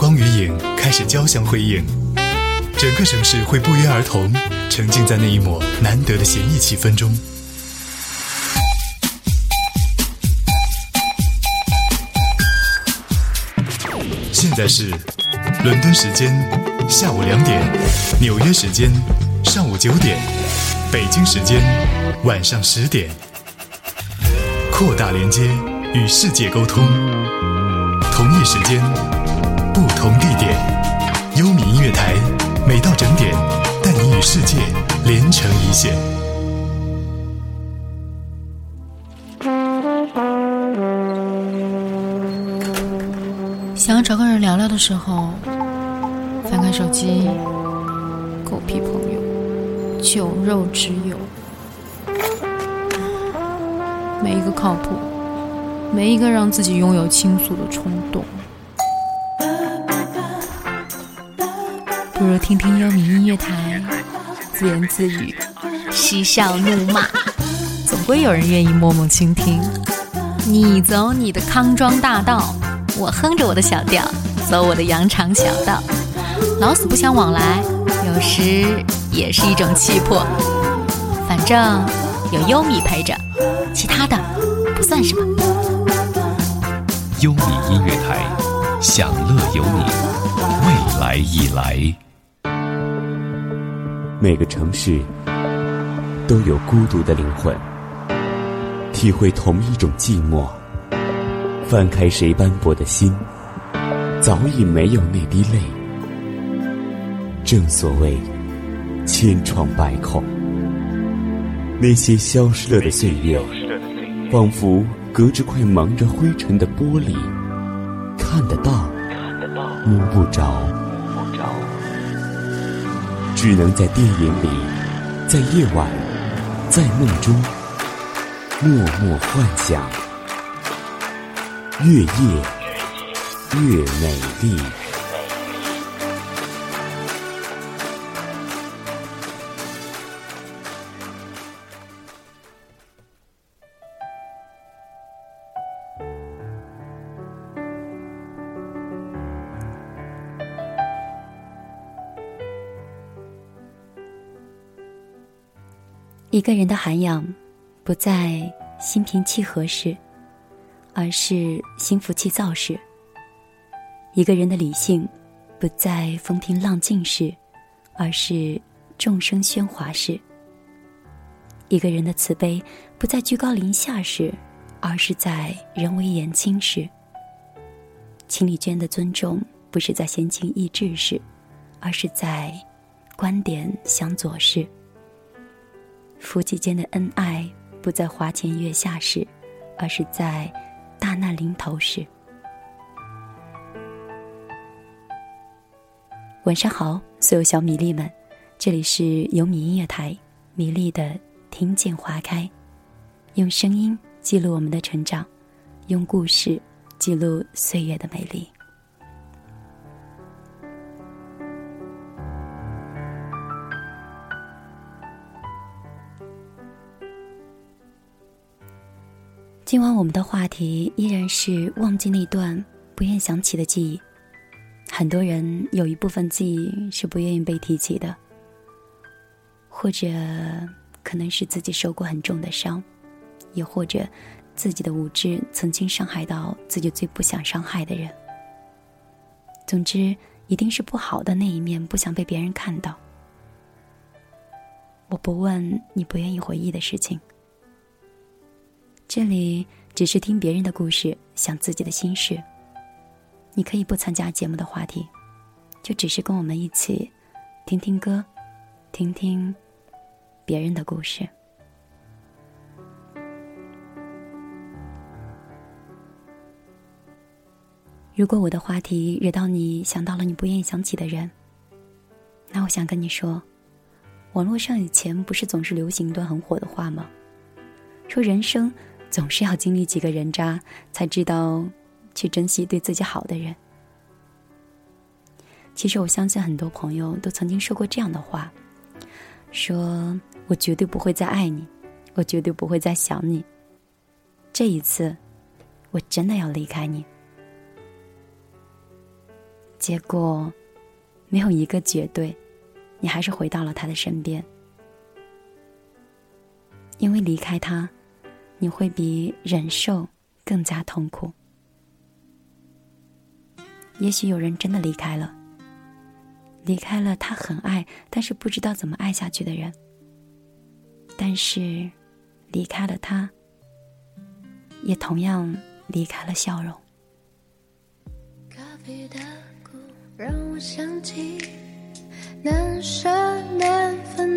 光与影开始交相辉映，整个城市会不约而同沉浸在那一抹难得的闲逸气氛中。现在是伦敦时间下午两点，纽约时间上午九点，北京时间晚上十点，扩大连接，与世界沟通。同一时间，不同地点，优米音乐台，每到整点，带你与世界连成一线。想要找个人聊聊的时候，翻开手机，狗屁朋友，酒肉之友，没一个靠谱，没一个让自己拥有倾诉的冲动。不如听听优米音乐台，自言自语，嬉笑怒骂，总归有人愿意默默倾听。你走你的康庄大道。我哼着我的小调，走我的羊肠小道，老死不相往来，有时也是一种气魄。反正有优米陪着，其他的不算什么。优米音乐台，享乐有你，未来已来。每个城市都有孤独的灵魂，体会同一种寂寞。翻开谁斑驳的心，早已没有那滴泪。正所谓千疮百孔，那些消失了的岁月，仿佛隔着块蒙着灰尘的玻璃，看得到，摸不着，只能在电影里，在夜晚，在梦中，默默幻想。越夜越美丽。一个人的涵养，不在心平气和时。而是心浮气躁时；一个人的理性，不在风平浪静时，而是众生喧哗时；一个人的慈悲，不在居高临下时，而是在人微言轻时；情侣间的尊重，不是在闲情逸致时，而是在观点相左时；夫妻间的恩爱，不在花前月下时，而是在。大难临头时，晚上好，所有小米粒们，这里是有米音乐台，米粒的听见花开，用声音记录我们的成长，用故事记录岁月的美丽。今晚我们的话题依然是忘记那段不愿想起的记忆。很多人有一部分记忆是不愿意被提起的，或者可能是自己受过很重的伤，也或者自己的无知曾经伤害到自己最不想伤害的人。总之，一定是不好的那一面不想被别人看到。我不问你不愿意回忆的事情。这里只是听别人的故事，想自己的心事。你可以不参加节目的话题，就只是跟我们一起听听歌，听听别人的故事。如果我的话题惹到你，想到了你不愿意想起的人，那我想跟你说，网络上以前不是总是流行一段很火的话吗？说人生。总是要经历几个人渣才知道去珍惜对自己好的人。其实我相信很多朋友都曾经说过这样的话说我绝对不会再爱你我绝对不会再想你。这一次我真的要离开你。结果没有一个绝对你还是回到了他的身边。因为离开他你会比忍受更加痛苦。也许有人真的离开了，离开了他很爱，但是不知道怎么爱下去的人。但是离开了他也同样离开了笑容。咖啡的苦让我想起难舍难分。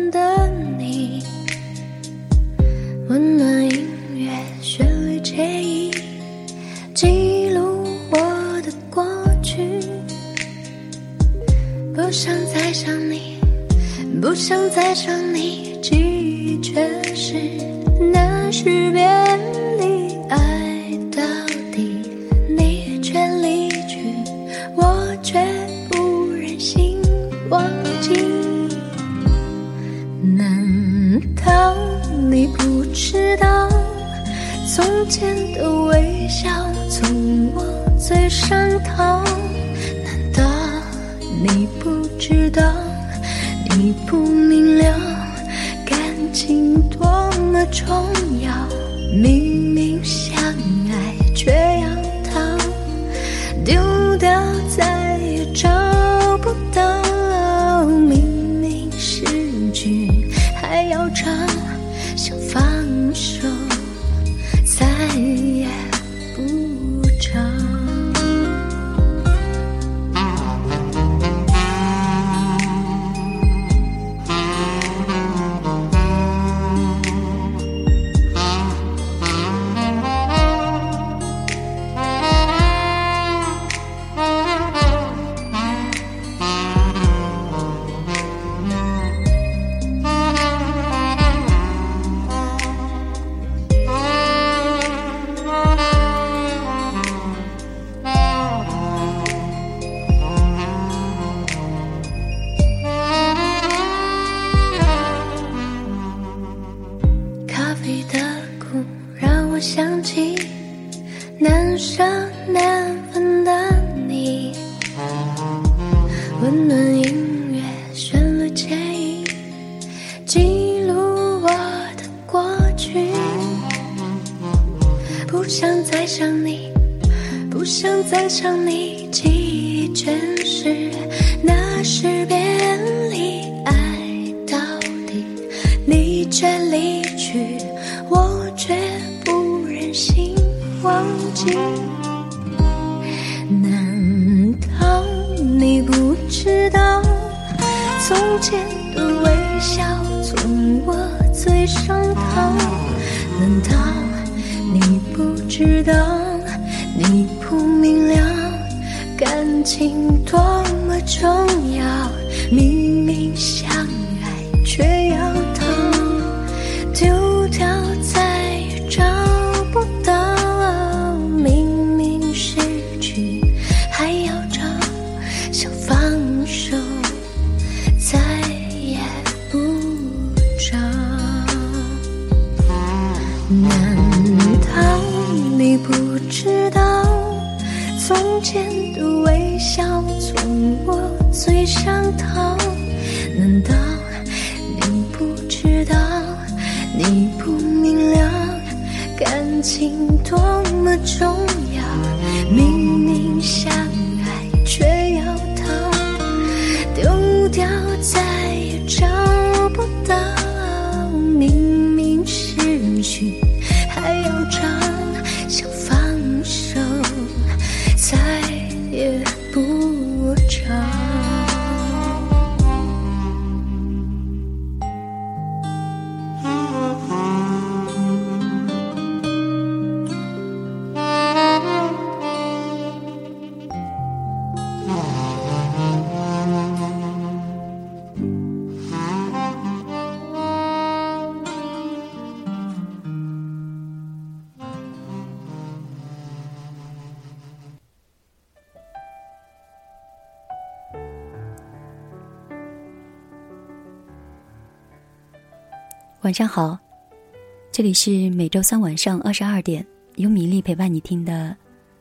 难分的你温暖音乐旋律牵引记录我的过去不想再想你不想再想你记忆全间的微笑从我嘴上逃。难道你不知道，你不明了，感情多么重要？晚上好，这里是每周三晚上二十二点由米粒陪伴你听的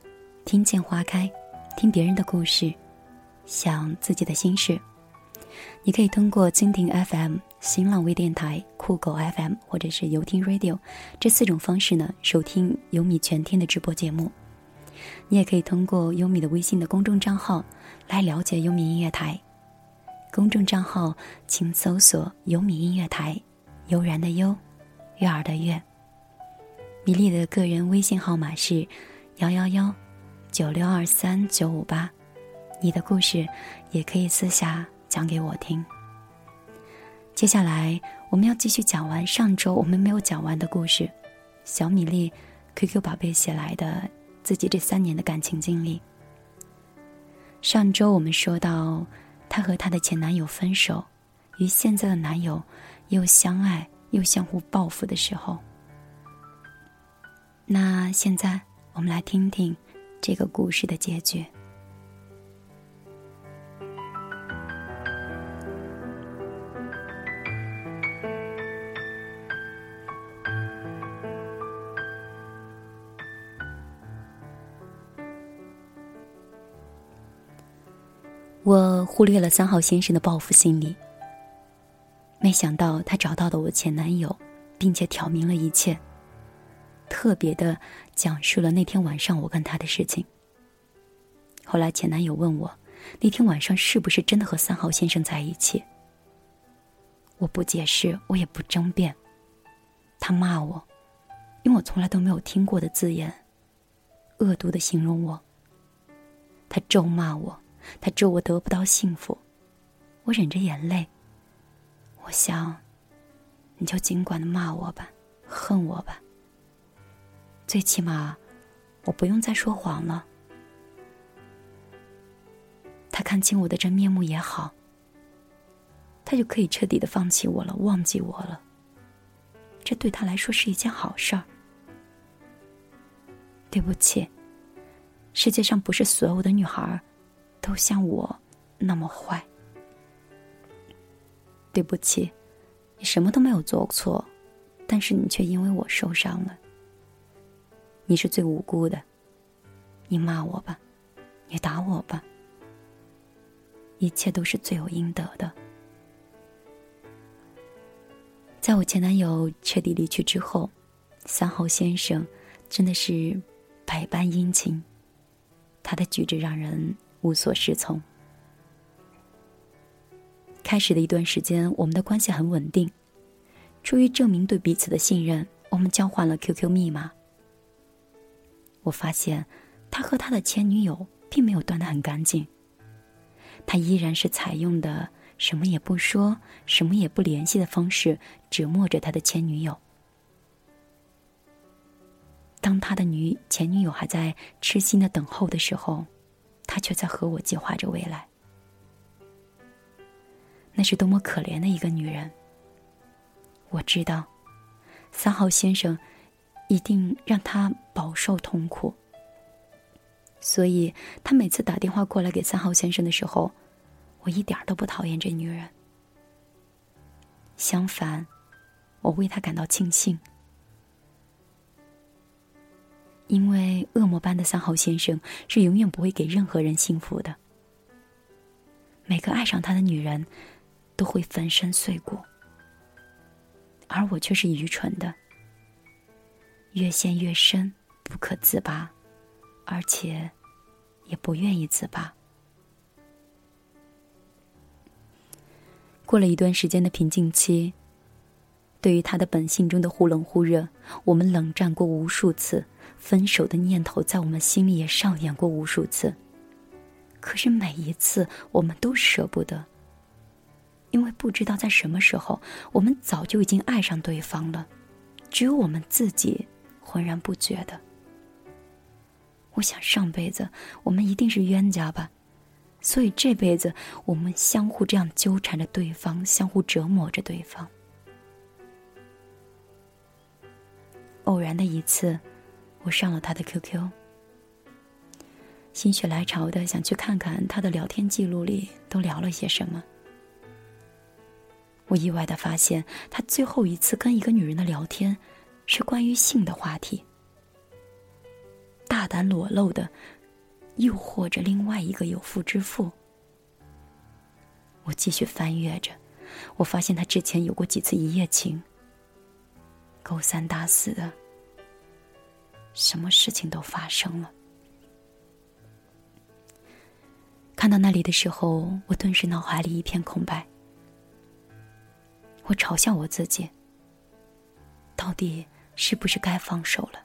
《听见花开》，听别人的故事，想自己的心事。你可以通过蜻蜓 FM、新浪微电台、酷狗 FM 或者是游听 Radio 这四种方式呢收听优米全天的直播节目。你也可以通过优米的微信的公众账号来了解优米音乐台。公众账号请搜索“优米音乐台”悠然的悠，悦耳的悦。米粒的个人微信号码是幺幺幺九六二三九五八。你的故事也可以私下讲给我听。接下来我们要继续讲完上周我们没有讲完的故事，小米粒 QQ 宝贝写来的自己这三年的感情经历。上周我们说到，她和她的前男友分手，与现在的男友又相爱又相互报复的时候。那现在我们来听听这个故事的结局。我忽略了三号先生的报复心理，没想到他找到了我前男友，并且挑明了一切，特别的讲述了那天晚上我跟他的事情。后来前男友问我，那天晚上是不是真的和三号先生在一起？我不解释，我也不争辩。他骂我，用我从来都没有听过的字眼，恶毒的形容我。他咒骂我。他咒我得不到幸福，我忍着眼泪。我想，你就尽管的骂我吧，恨我吧。最起码，我不用再说谎了。他看清我的真面目也好，他就可以彻底的放弃我了，忘记我了。这对他来说是一件好事儿。对不起，世界上不是所有的女孩儿。都像我那么坏，对不起，你什么都没有做错，但是你却因为我受伤了。你是最无辜的，你骂我吧，你打我吧，一切都是罪有应得的。在我前男友彻底离去之后，三号先生真的是百般殷勤，他的举止让人。无所适从。开始的一段时间，我们的关系很稳定。出于证明对彼此的信任，我们交换了 QQ 密码。我发现，他和他的前女友并没有断得很干净。他依然是采用的什么也不说、什么也不联系的方式折磨着他的前女友。当他的女前女友还在痴心的等候的时候。他却在和我计划着未来，那是多么可怜的一个女人。我知道，三号先生一定让她饱受痛苦，所以他每次打电话过来给三号先生的时候，我一点都不讨厌这女人。相反，我为她感到庆幸。因为恶魔般的三号先生是永远不会给任何人幸福的。每个爱上他的女人，都会粉身碎骨，而我却是愚蠢的，越陷越深，不可自拔，而且也不愿意自拔。过了一段时间的平静期，对于他的本性中的忽冷忽热，我们冷战过无数次。分手的念头在我们心里也上演过无数次，可是每一次我们都舍不得，因为不知道在什么时候，我们早就已经爱上对方了，只有我们自己浑然不觉的。我想上辈子我们一定是冤家吧，所以这辈子我们相互这样纠缠着对方，相互折磨着对方。偶然的一次。我上了他的 QQ，心血来潮的想去看看他的聊天记录里都聊了些什么。我意外的发现，他最后一次跟一个女人的聊天，是关于性的话题，大胆裸露的诱惑着另外一个有妇之夫，我继续翻阅着，我发现他之前有过几次一夜情，勾三搭四的，什么事情都发生了。看到那里的时候，我顿时脑海里一片空白。我嘲笑我自己，到底是不是该放手了？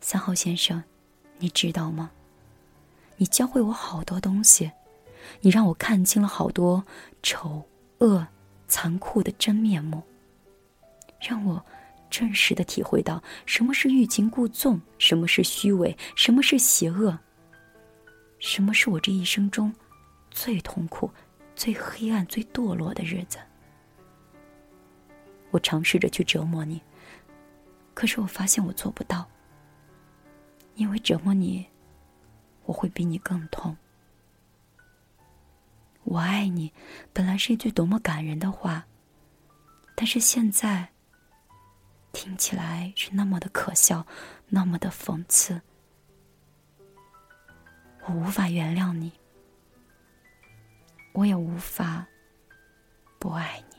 三号先生，你知道吗？你教会我好多东西，你让我看清了好多丑恶、残酷的真面目，让我真实的体会到什么是欲擒故纵，什么是虚伪，什么是邪恶。什么是我这一生中最痛苦、最黑暗、最堕落的日子？我尝试着去折磨你，可是我发现我做不到，因为折磨你，我会比你更痛。我爱你，本来是一句多么感人的话，但是现在听起来是那么的可笑，那么的讽刺。我无法原谅你，我也无法不爱你。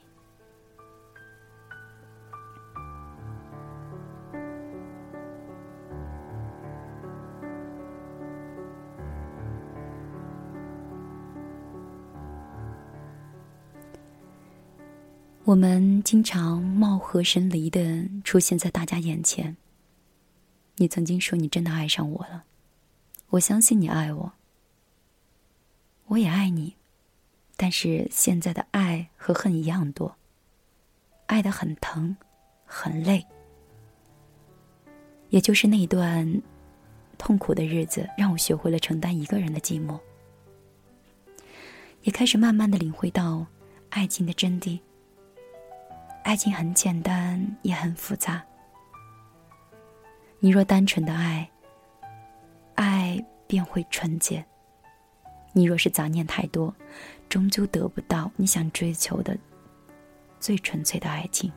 我们经常貌合神离的出现在大家眼前。你曾经说你真的爱上我了。我相信你爱我，我也爱你，但是现在的爱和恨一样多，爱的很疼，很累。也就是那一段痛苦的日子，让我学会了承担一个人的寂寞，也开始慢慢的领会到爱情的真谛。爱情很简单，也很复杂。你若单纯的爱。爱便会纯洁。你若是杂念太多，终究得不到你想追求的最纯粹的爱情。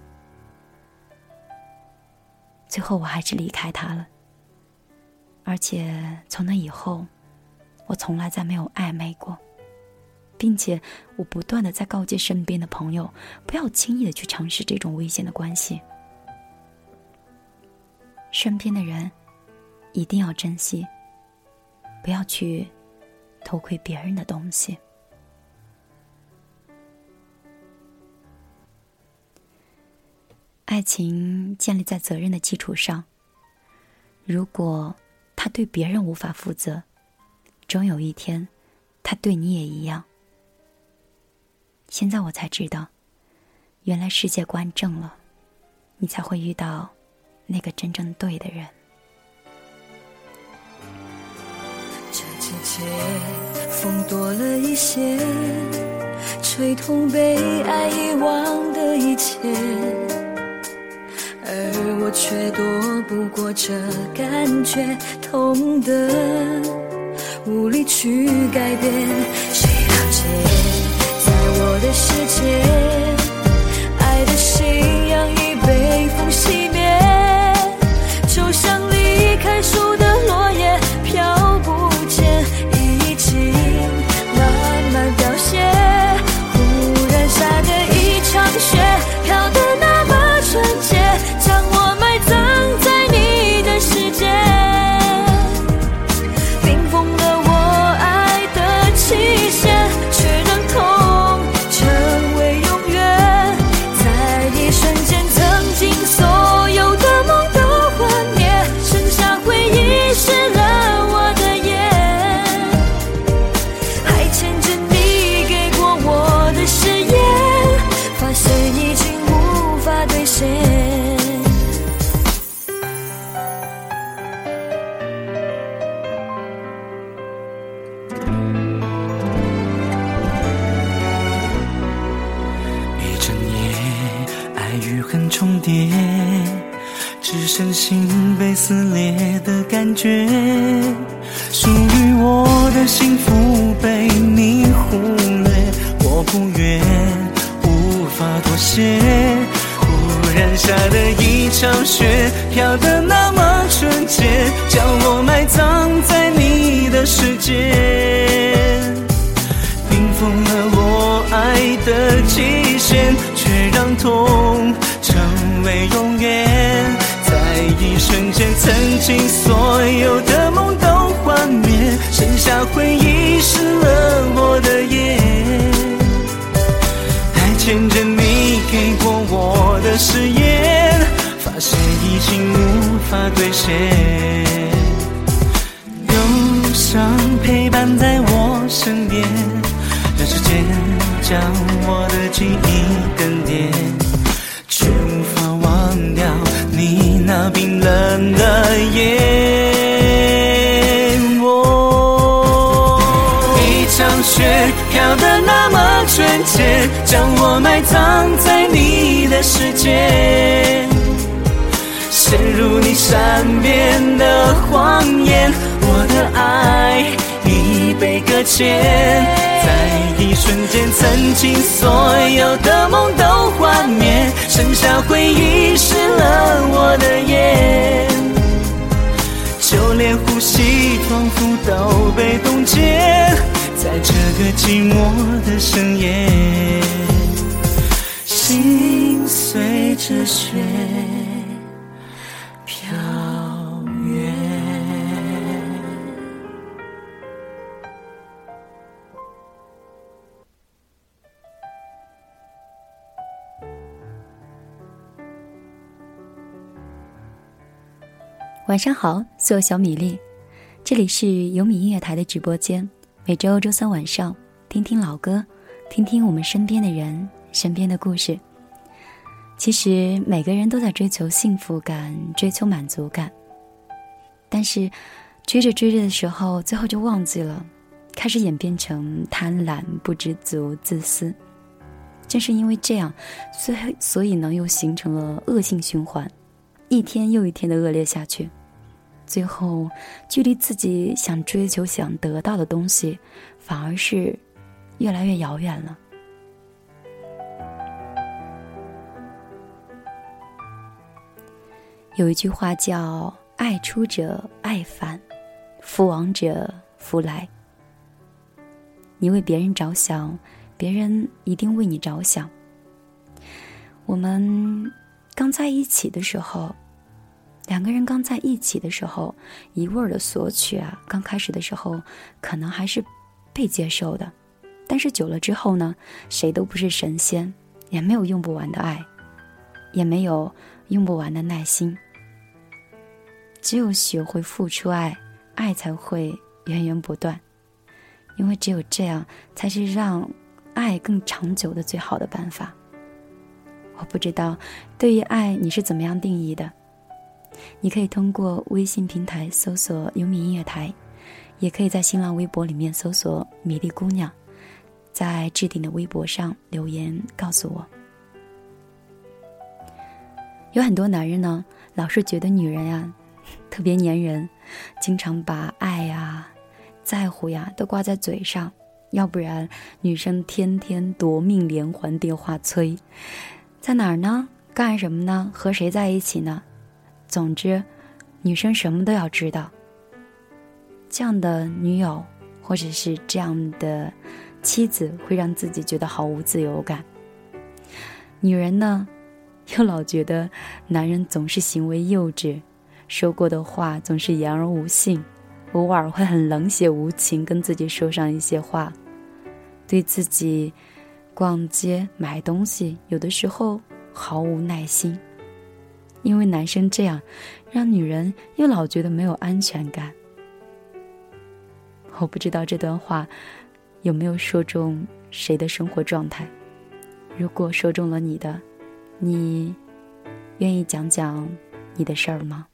最后，我还是离开他了。而且从那以后，我从来再没有暧昧过，并且我不断的在告诫身边的朋友，不要轻易的去尝试这种危险的关系。身边的人一定要珍惜。不要去偷窥别人的东西。爱情建立在责任的基础上。如果他对别人无法负责，终有一天，他对你也一样。现在我才知道，原来世界观正了，你才会遇到那个真正对的人。这季节，风多了一些，吹痛被爱遗忘的一切，而我却躲不过这感觉，痛得无力去改变。谁了解，在我的世界，爱的信仰已被风熄灭么纯洁，将我埋葬在你的世界，陷入你善变的谎言，我的爱已被搁浅，在一瞬间，曾经所有的梦都幻灭，剩下回忆湿了我的眼。就连呼吸仿佛都被冻结，在这个寂寞的深夜，心随着雪飘远。晚上好，所有小米粒，这里是有米音乐台的直播间，每周周三晚上听听老歌，听听我们身边的人、身边的故事。其实每个人都在追求幸福感，追求满足感，但是追着追着的时候，最后就忘记了，开始演变成贪婪、不知足、自私。正是因为这样，所以所以呢，又形成了恶性循环，一天又一天的恶劣下去。最后，距离自己想追求、想得到的东西，反而是越来越遥远了。有一句话叫“爱出者爱返，福往者福来”。你为别人着想，别人一定为你着想。我们刚在一起的时候。两个人刚在一起的时候，一味的索取啊，刚开始的时候可能还是被接受的，但是久了之后呢，谁都不是神仙，也没有用不完的爱，也没有用不完的耐心。只有学会付出爱，爱才会源源不断，因为只有这样，才是让爱更长久的最好的办法。我不知道，对于爱你是怎么样定义的？你可以通过微信平台搜索“优米音乐台”，也可以在新浪微博里面搜索“米粒姑娘”，在置顶的微博上留言告诉我。有很多男人呢，老是觉得女人呀特别粘人，经常把爱呀、在乎呀都挂在嘴上，要不然女生天天夺命连环电话催，在哪儿呢？干什么呢？和谁在一起呢？总之，女生什么都要知道。这样的女友或者是这样的妻子，会让自己觉得毫无自由感。女人呢，又老觉得男人总是行为幼稚，说过的话总是言而无信，偶尔会很冷血无情跟自己说上一些话，对自己逛街买东西有的时候毫无耐心。因为男生这样，让女人又老觉得没有安全感。我不知道这段话有没有说中谁的生活状态。如果说中了你的，你愿意讲讲你的事儿吗？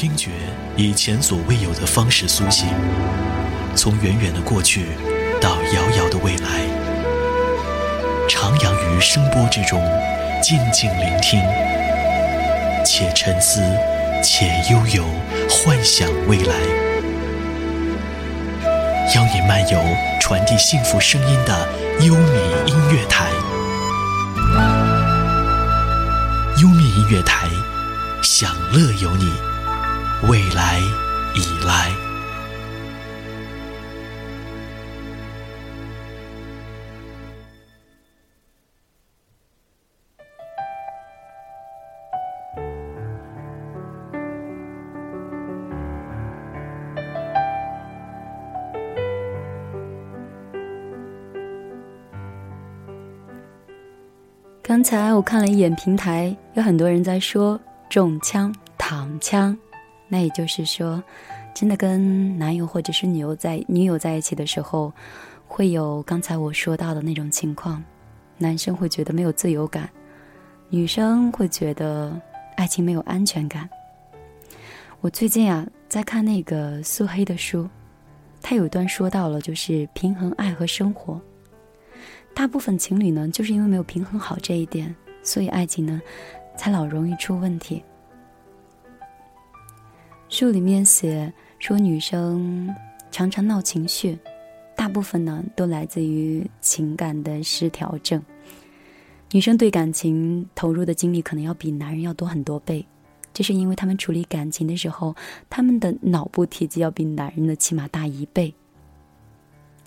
听觉以前所未有的方式苏醒，从远远的过去到遥遥的未来，徜徉于声波之中，静静聆听，且沉思，且悠游，幻想未来。邀你漫游传递幸福声音的优米音乐台，优米音乐台，享乐有你。未来已来。刚才我看了一眼平台，有很多人在说中枪、躺枪，那也就是说，真的跟男友或者是女友在女友在一起的时候，会有刚才我说到的那种情况，男生会觉得没有自由感，女生会觉得爱情没有安全感。我最近啊在看那个苏黑的书，他有一段说到了，就是平衡爱和生活。大部分情侣呢，就是因为没有平衡好这一点，所以爱情呢，才老容易出问题。书里面写说，女生常常闹情绪，大部分呢都来自于情感的失调症。女生对感情投入的精力可能要比男人要多很多倍，这是因为他们处理感情的时候，他们的脑部体积要比男人的起码大一倍。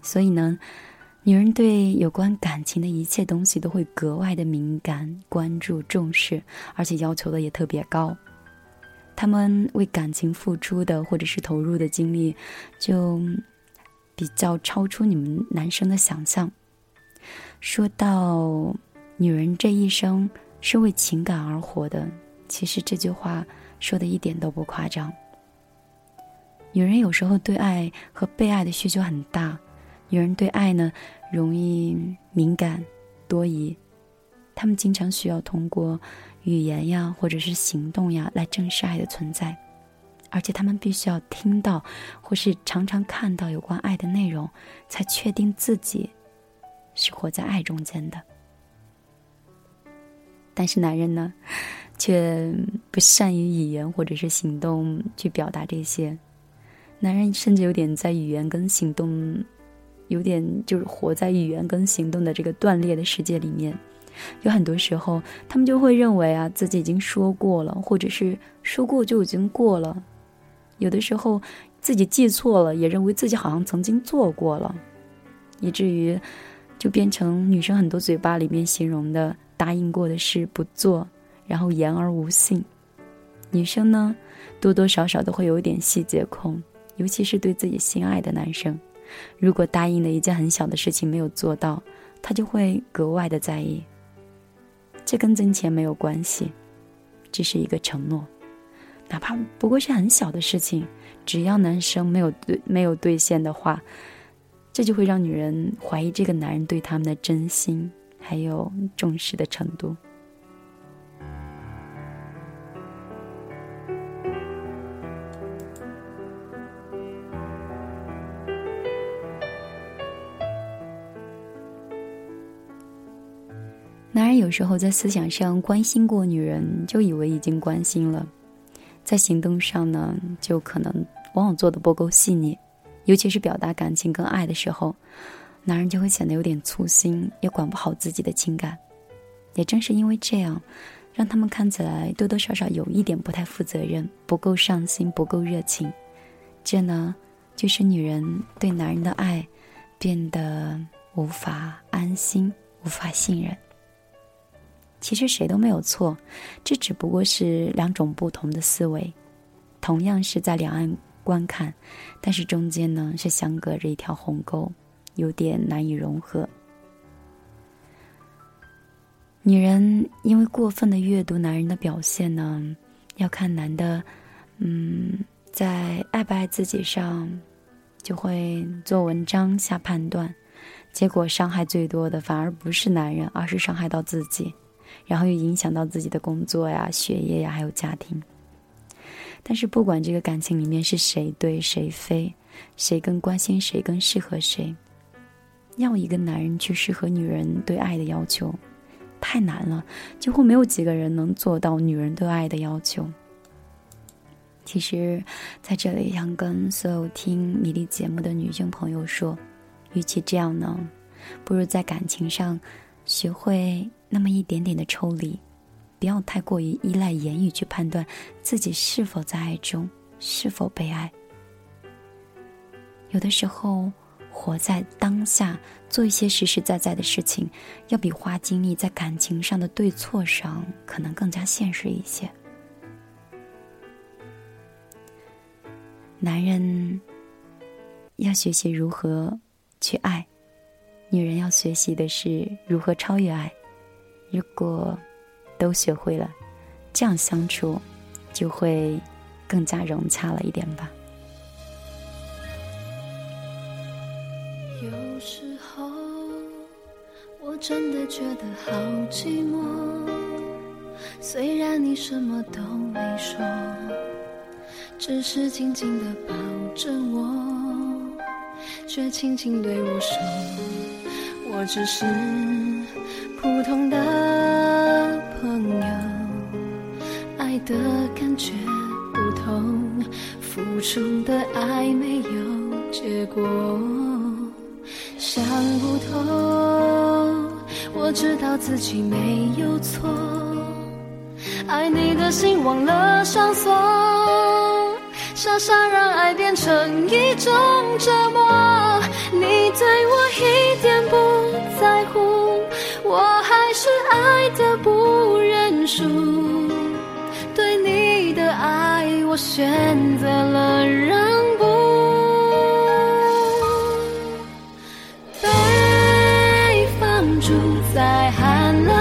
所以呢，女人对有关感情的一切东西都会格外的敏感、关注、重视，而且要求的也特别高。他们为感情付出的或者是投入的精力，就比较超出你们男生的想象。说到女人这一生是为情感而活的。其实这句话说的一点都不夸张。女人有时候对爱和被爱的需求很大，女人对爱呢容易敏感、多疑，他们经常需要通过语言呀或者是行动呀来证实爱的存在，而且他们必须要听到或是常常看到有关爱的内容，才确定自己是活在爱中间的。但是男人呢？却不善于语言或者是行动去表达这些，男人甚至有点在语言跟行动，有点就是活在语言跟行动的这个断裂的世界里面。有很多时候，他们就会认为啊自己已经说过了，或者是说过就已经过了。有的时候自己记错了，也认为自己好像曾经做过了，以至于就变成女生很多嘴巴里面形容的答应过的事不做。然后言而无信，女生呢，多多少少都会有一点细节控，尤其是对自己心爱的男生，如果答应了一件很小的事情没有做到，她就会格外的在意。这跟挣钱没有关系，这是一个承诺，哪怕不过是很小的事情，只要男生没有对没有兑现的话，这就会让女人怀疑这个男人对他们的真心还有重视的程度。有时候在思想上关心过女人，就以为已经关心了；在行动上呢，就可能往往做的不够细腻，尤其是表达感情跟爱的时候，男人就会显得有点粗心，也管不好自己的情感。也正是因为这样，让他们看起来多多少少有一点不太负责任，不够上心，不够热情。这呢，就是女人对男人的爱变得无法安心，无法信任。其实谁都没有错，这只不过是两种不同的思维，同样是在两岸观看，但是中间呢是相隔着一条鸿沟，有点难以融合。女人因为过分的阅读男人的表现呢，要看男的，嗯，在爱不爱自己上，就会做文章下判断，结果伤害最多的反而不是男人，而是伤害到自己。然后又影响到自己的工作呀、学业呀，还有家庭。但是不管这个感情里面是谁对谁非，谁更关心谁更适合谁，要一个男人去适合女人对爱的要求，太难了，几乎没有几个人能做到女人对爱的要求。其实，在这里想跟所有听米粒节目的女性朋友说，与其这样呢，不如在感情上学会。那么一点点的抽离，不要太过于依赖言语去判断自己是否在爱中，是否被爱。有的时候，活在当下，做一些实实在在的事情，要比花精力在感情上的对错上，可能更加现实一些。男人要学习如何去爱，女人要学习的是如何超越爱。如果都学会了，这样相处就会更加融洽了一点吧。有时候我真的觉得好寂寞，虽然你什么都没说，只是静静的抱着我，却轻轻对我说，我只是。普通的朋友，爱的感觉不同，付出的爱没有结果，想不通。我知道自己没有错，爱你的心忘了上锁，傻傻让爱变成一种折磨。你对我一点不在乎，我还是爱的不认输。对你的爱，我选择了让步。北方住在寒冷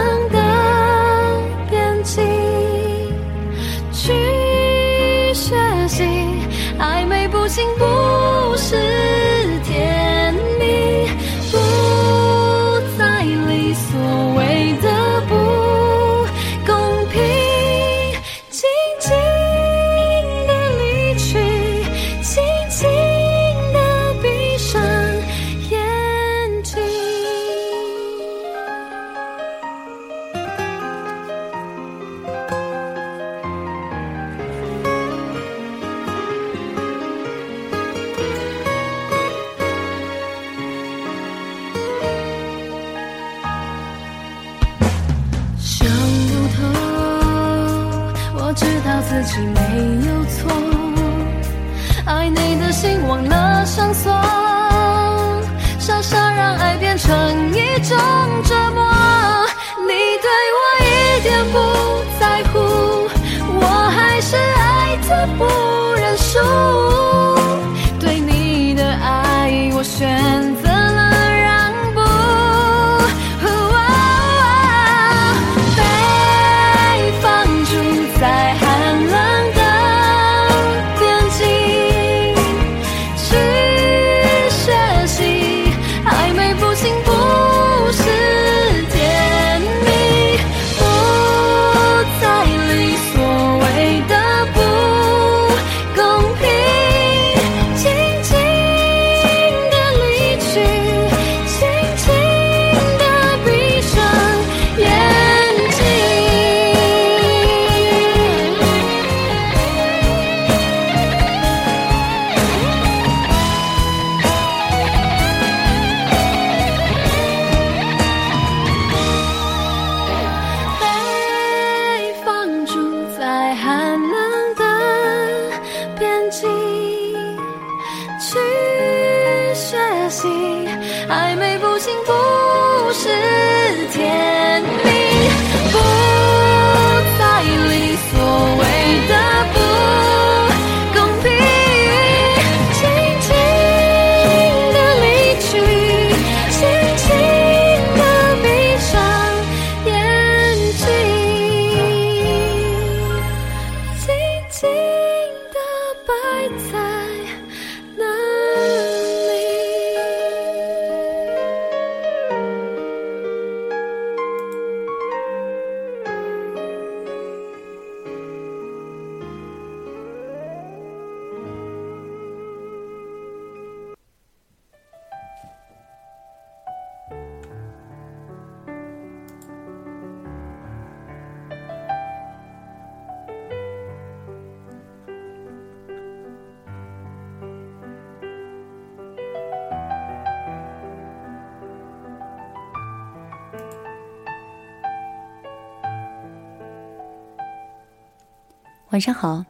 晚上好，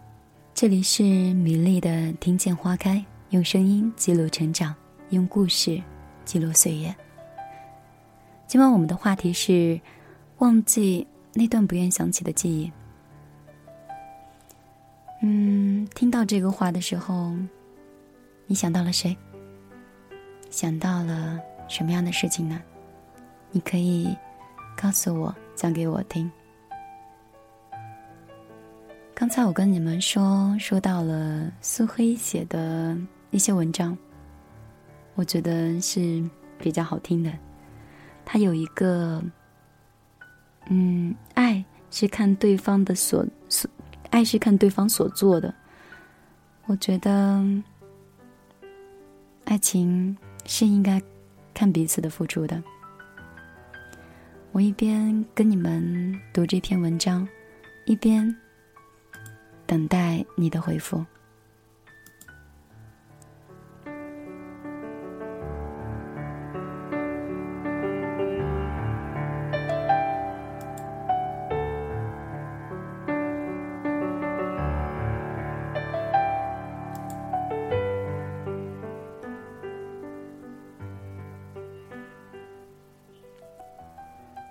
这里是米粒的听见花开，用声音记录成长，用故事记录岁月。今晚我们的话题是忘记那段不愿想起的记忆。嗯，听到这个话的时候，你想到了谁？想到了什么样的事情呢？你可以告诉我，讲给我听。刚才我跟你们说说到了苏黑写的一些文章，我觉得是比较好听的。他有一个，嗯，爱是看对方的所所，爱是看对方所做的。我觉得，爱情是应该看彼此的付出的。我一边跟你们读这篇文章，一边。等待你的回复。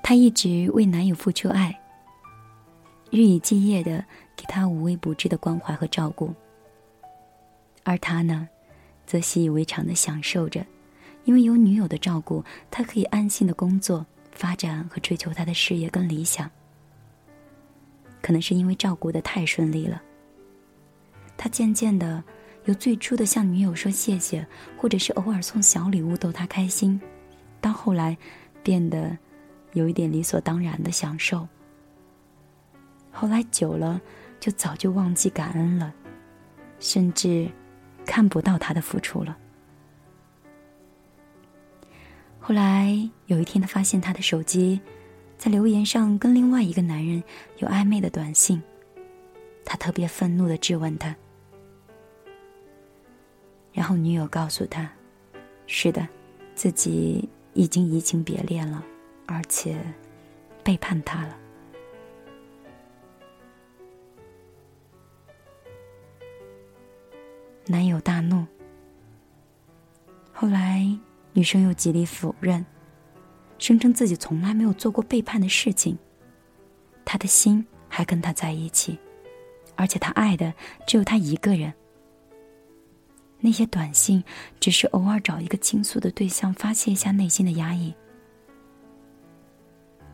她一直为男友付出爱日以继夜的给他无微不至的关怀和照顾，而他呢，则习以为常的享受着，因为有女友的照顾，他可以安心的工作、发展和追求他的事业跟理想。可能是因为照顾的太顺利了，他渐渐的由最初的向女友说谢谢，或者是偶尔送小礼物逗她开心，到后来变得有一点理所当然的享受。后来久了，就早就忘记感恩了，甚至看不到他的付出了。后来有一天，他发现他的手机。在留言上跟另外一个男人有暧昧的短信，他特别愤怒的质问他，然后女友告诉他：“是的，自己已经移情别恋了，而且背叛他了。”男友大怒，后来女生又极力否认。声称自己从来没有做过背叛的事情，他的心还跟他在一起，而且他爱的只有他一个人。那些短信只是偶尔找一个倾诉的对象，发泄一下内心的压抑。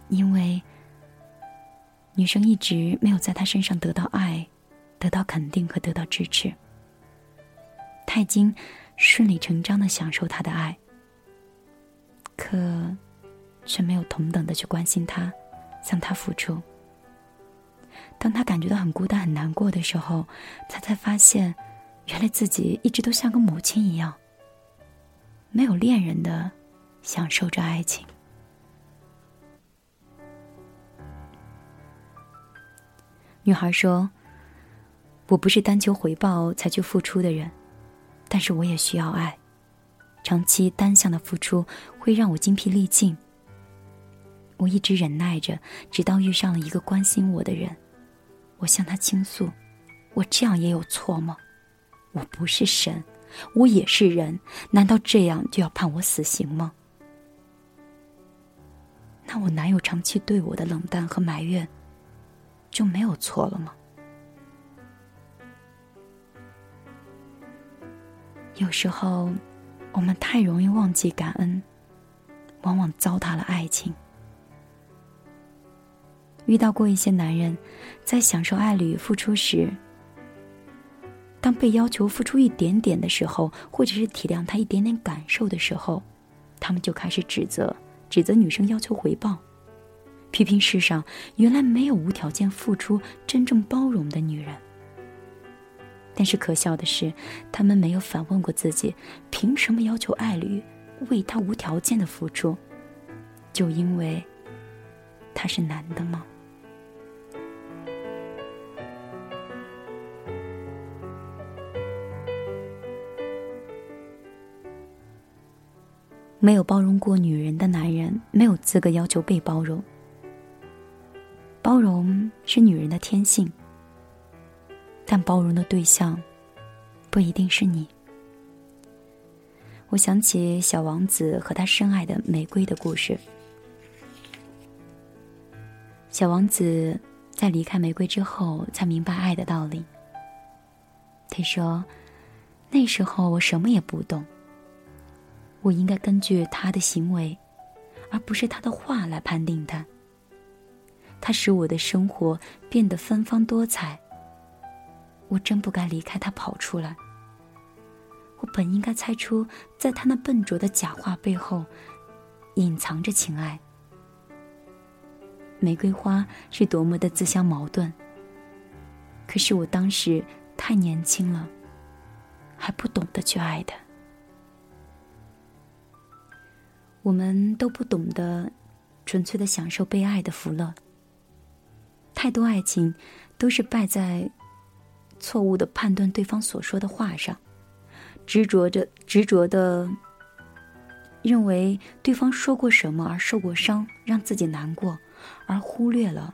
因为女生一直没有在他身上得到爱，得到肯定和得到支持，他已经顺理成章的享受他的爱，可。却没有同等的去关心他，向他付出。当他感觉到很孤单、很难过的时候，他才发现，原来自己一直都像个母亲一样，没有恋人的享受着爱情。女孩说：“我不是单求回报才去付出的人，但是我也需要爱。长期单向的付出会让我精疲力尽。”我一直忍耐着，直到遇上了一个关心我的人。我向他倾诉：“我这样也有错吗？我不是神，我也是人。难道这样就要判我死刑吗？那我男友长期对我的冷淡和埋怨，就没有错了吗？”有时候，我们太容易忘记感恩，往往糟蹋了爱情。遇到过一些男人，在享受爱侣付出时，当被要求付出一点点的时候，或者是体谅他一点点感受的时候，他们就开始指责，指责女生要求回报，批评世上原来没有无条件付出、真正包容的女人。但是可笑的是，他们没有反问过自己：凭什么要求爱侣为他无条件的付出？就因为他是男的吗？没有包容过女人的男人，没有资格要求被包容。包容是女人的天性，但包容的对象不一定是你。我想起小王子和他深爱的玫瑰的故事。小王子在离开玫瑰之后，才明白爱的道理。他说：“那时候我什么也不懂。”我应该根据他的行为，而不是他的话来判定他。他使我的生活变得芬芳多彩。我真不该离开他跑出来。我本应该猜出，在他那笨拙的假话背后，隐藏着情爱。玫瑰花是多么的自相矛盾。可是我当时太年轻了，还不懂得去爱他。我们都不懂得纯粹的享受被爱的福乐。太多爱情都是败在错误的判断对方所说的话上，执着着执着的认为对方说过什么而受过伤，让自己难过，而忽略了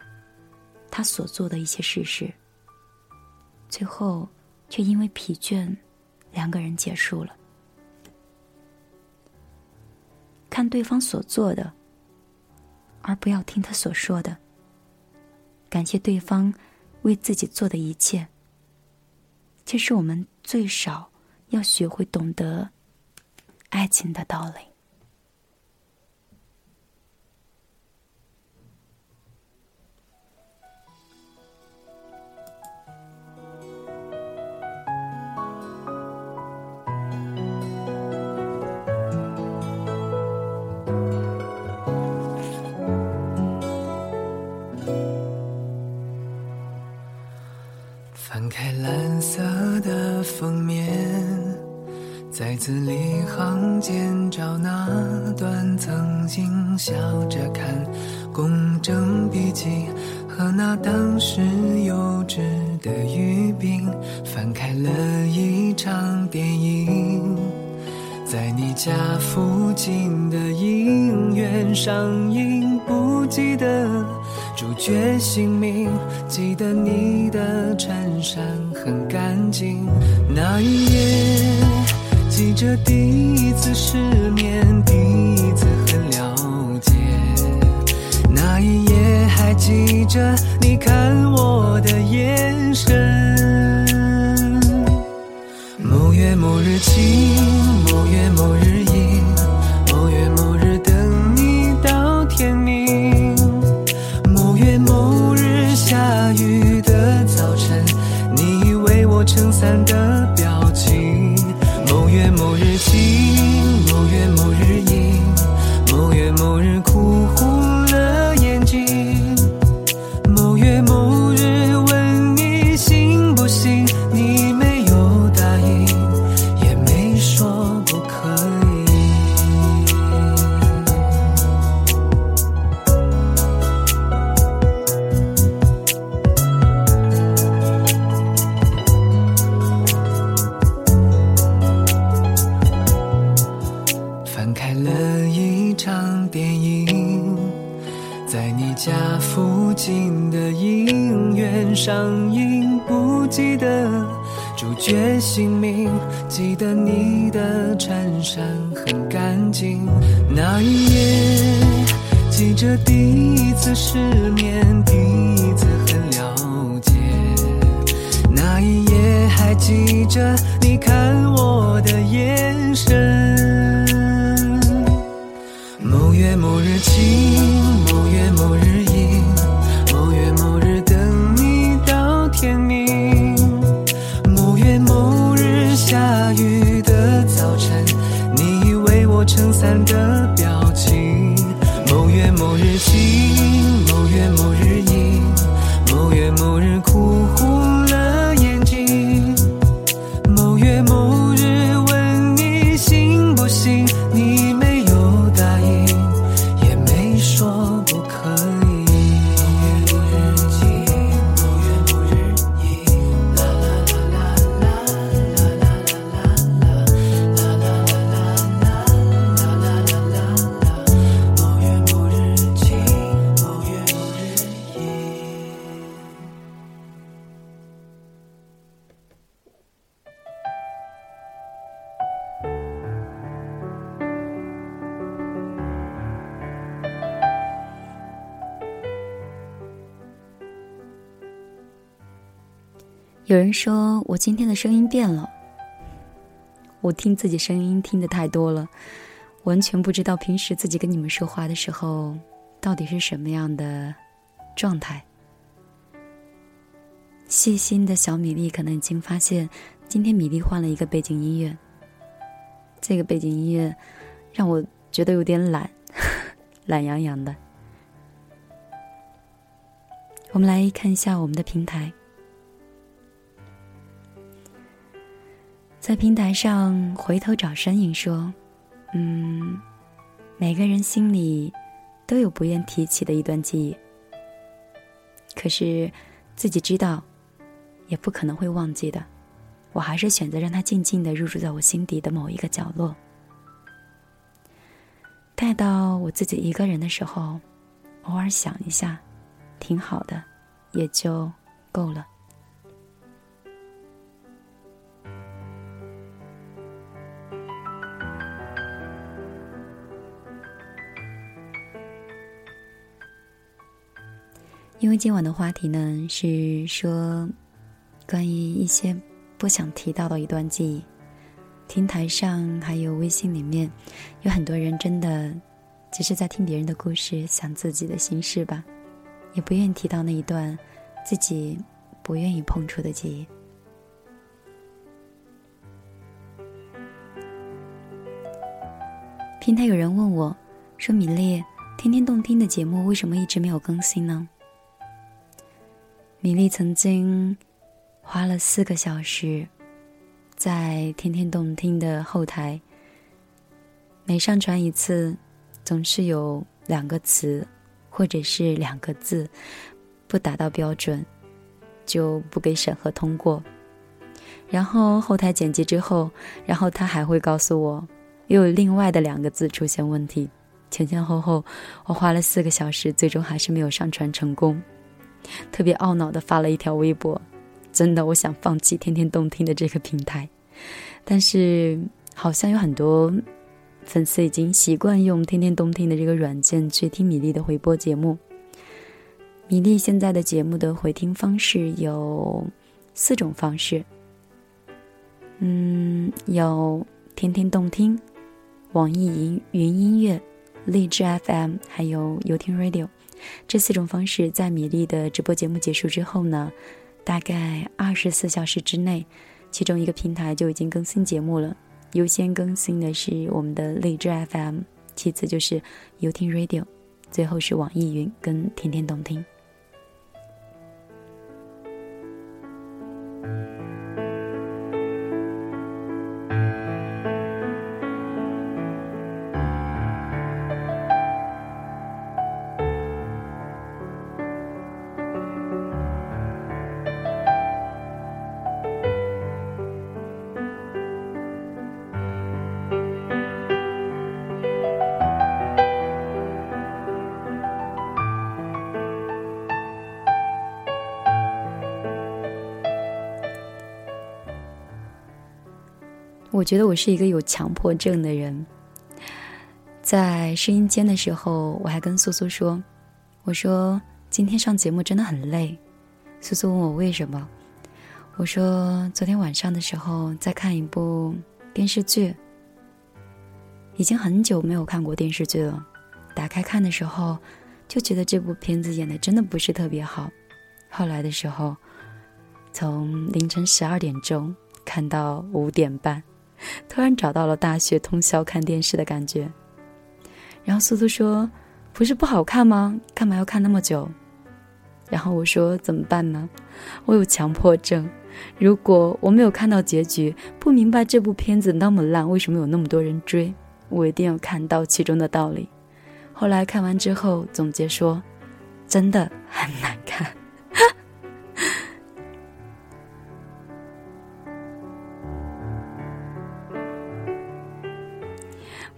他所做的一些事实。最后却因为疲倦，两个人结束了。看对方所做的，而不要听他所说的。感谢对方为自己做的一切。其实我们最少要学会懂得爱情的道理。的封面，在字里行间找那段曾经笑着看公正笔记和那当时幼稚的语病。翻开了一场电影，在你家附近的影院上映，不记得。主角姓名，记得你的衬衫很干净。那一夜，记着第一次失眠，第一次很了解。那一夜，还记着你看我的眼神。某月某日晴，某月某日阴，撑伞的表情。某月某日晴，有人说我今天的声音变了，我听自己声音听的太多了，完全不知道平时自己跟你们说话的时候到底是什么样的状态。细心的小米粒可能已经发现，今天米粒换了一个背景音乐，这个背景音乐让我觉得有点懒，懒洋洋的。我们来看一下我们的平台。在平台上回头找身影说：“嗯，每个人心里都有不愿提起的一段记忆，可是自己知道，也不可能会忘记的。我还是选择让它静静的入住在我心底的某一个角落。待到我自己一个人的时候，偶尔想一下，挺好的，也就够了。”因为今晚的话题呢是说关于一些不想提到的一段记忆。听台上还有微信里面，有很多人真的只是在听别人的故事，想自己的心事吧，也不愿意提到那一段自己不愿意碰触的记忆。平台有人问我，说：“米粒，天天动听的节目为什么一直没有更新呢？”米粒曾经花了四个小时，在天天动听的后台，每上传一次，总是有两个词或者是两个字不达到标准，就不给审核通过。然后后台剪辑之后，然后他还会告诉我。又有另外的两个字出现问题，前前后后我花了四个小时，最终还是没有上传成功，特别懊恼的发了一条微博，真的我想放弃天天动听的这个平台，但是好像有很多粉丝已经习惯用天天动听的这个软件去听米粒的回播节目。米粒现在的节目的回听方式有四种方式，嗯，有天天动听。网易云云音乐、荔枝 FM 还有游听 Radio，这四种方式在米粒的直播节目结束之后呢，大概二十四小时之内，其中一个平台就已经更新节目了。优先更新的是我们的荔枝 FM，其次就是游听 Radio，最后是网易云跟天天动听。我觉得我是一个有强迫症的人。在试音间的时候，我还跟苏苏说：“我说今天上节目真的很累。”苏苏问我为什么，我说昨天晚上的时候在看一部电视剧，已经很久没有看过电视剧了。打开看的时候，就觉得这部片子演的真的不是特别好。后来的时候，从凌晨十二点钟看到五点半。突然找到了大学通宵看电视的感觉，然后苏苏说：“不是不好看吗？干嘛要看那么久？”然后我说：“怎么办呢？我有强迫症，如果我没有看到结局，不明白这部片子那么烂，为什么有那么多人追，我一定要看到其中的道理。”后来看完之后总结说：“真的很难看。”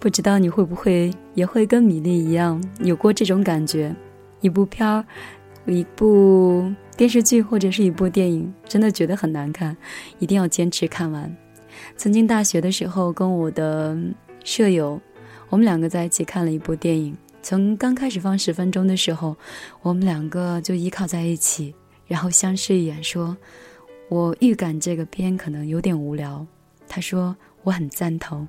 不知道你会不会也会跟米粒一样有过这种感觉？一部片儿、一部电视剧或者是一部电影，真的觉得很难看，一定要坚持看完。曾经大学的时候，跟我的舍友，我们两个在一起看了一部电影。从刚开始放十分钟的时候，我们两个就依靠在一起，然后相视一眼，说：“我预感这个片可能有点无聊。”他说。我很赞同，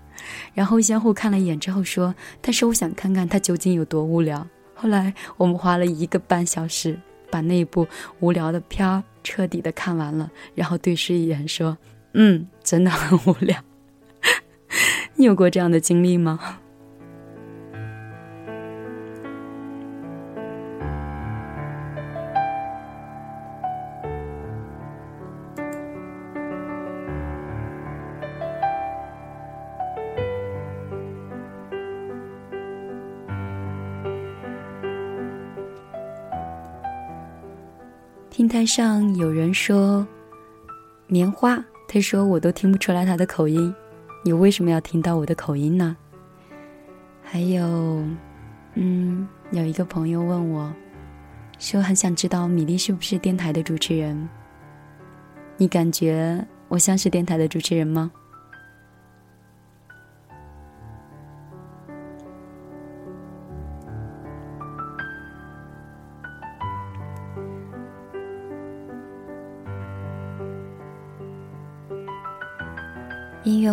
然后相互看了一眼之后说：“但是我想看看他究竟有多无聊。”后来我们花了一个半小时把那部无聊的片儿彻底的看完了，然后对视一眼说：“嗯，真的很无聊。” 你有过这样的经历吗？上有人说棉花，他说我都听不出来他的口音，你为什么要听到我的口音呢？还有，嗯，有一个朋友问我，说很想知道米粒是不是电台的主持人，你感觉我像是电台的主持人吗？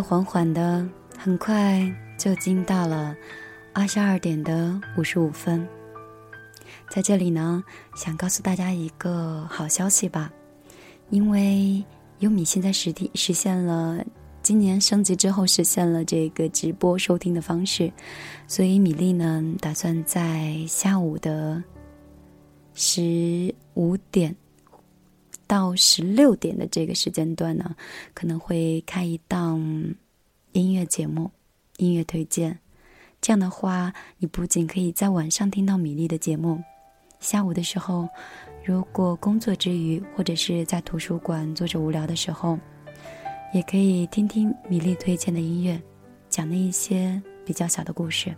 缓缓的，很快就经到了二十二点的五十五分。在这里呢，想告诉大家一个好消息吧，因为优米现在实体实现了今年升级之后实现了这个直播收听的方式，所以米粒呢打算在下午的十五点。到十六点的这个时间段呢，可能会开一档音乐节目、音乐推荐。这样的话，你不仅可以在晚上听到米粒的节目，下午的时候，如果工作之余或者是在图书馆坐着无聊的时候，也可以听听米粒推荐的音乐，讲的一些比较小的故事。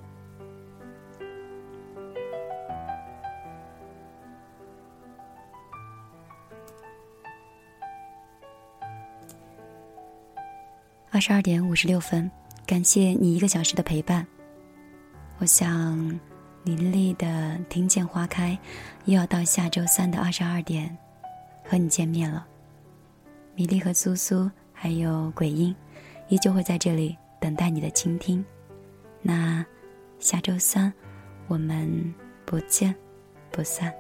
二十二点五十六分，感谢你一个小时的陪伴。我想，林立的听见花开，又要到下周三的二十二点，和你见面了。米粒和苏苏还有鬼音，依旧会在这里等待你的倾听。那下周三，我们不见不散。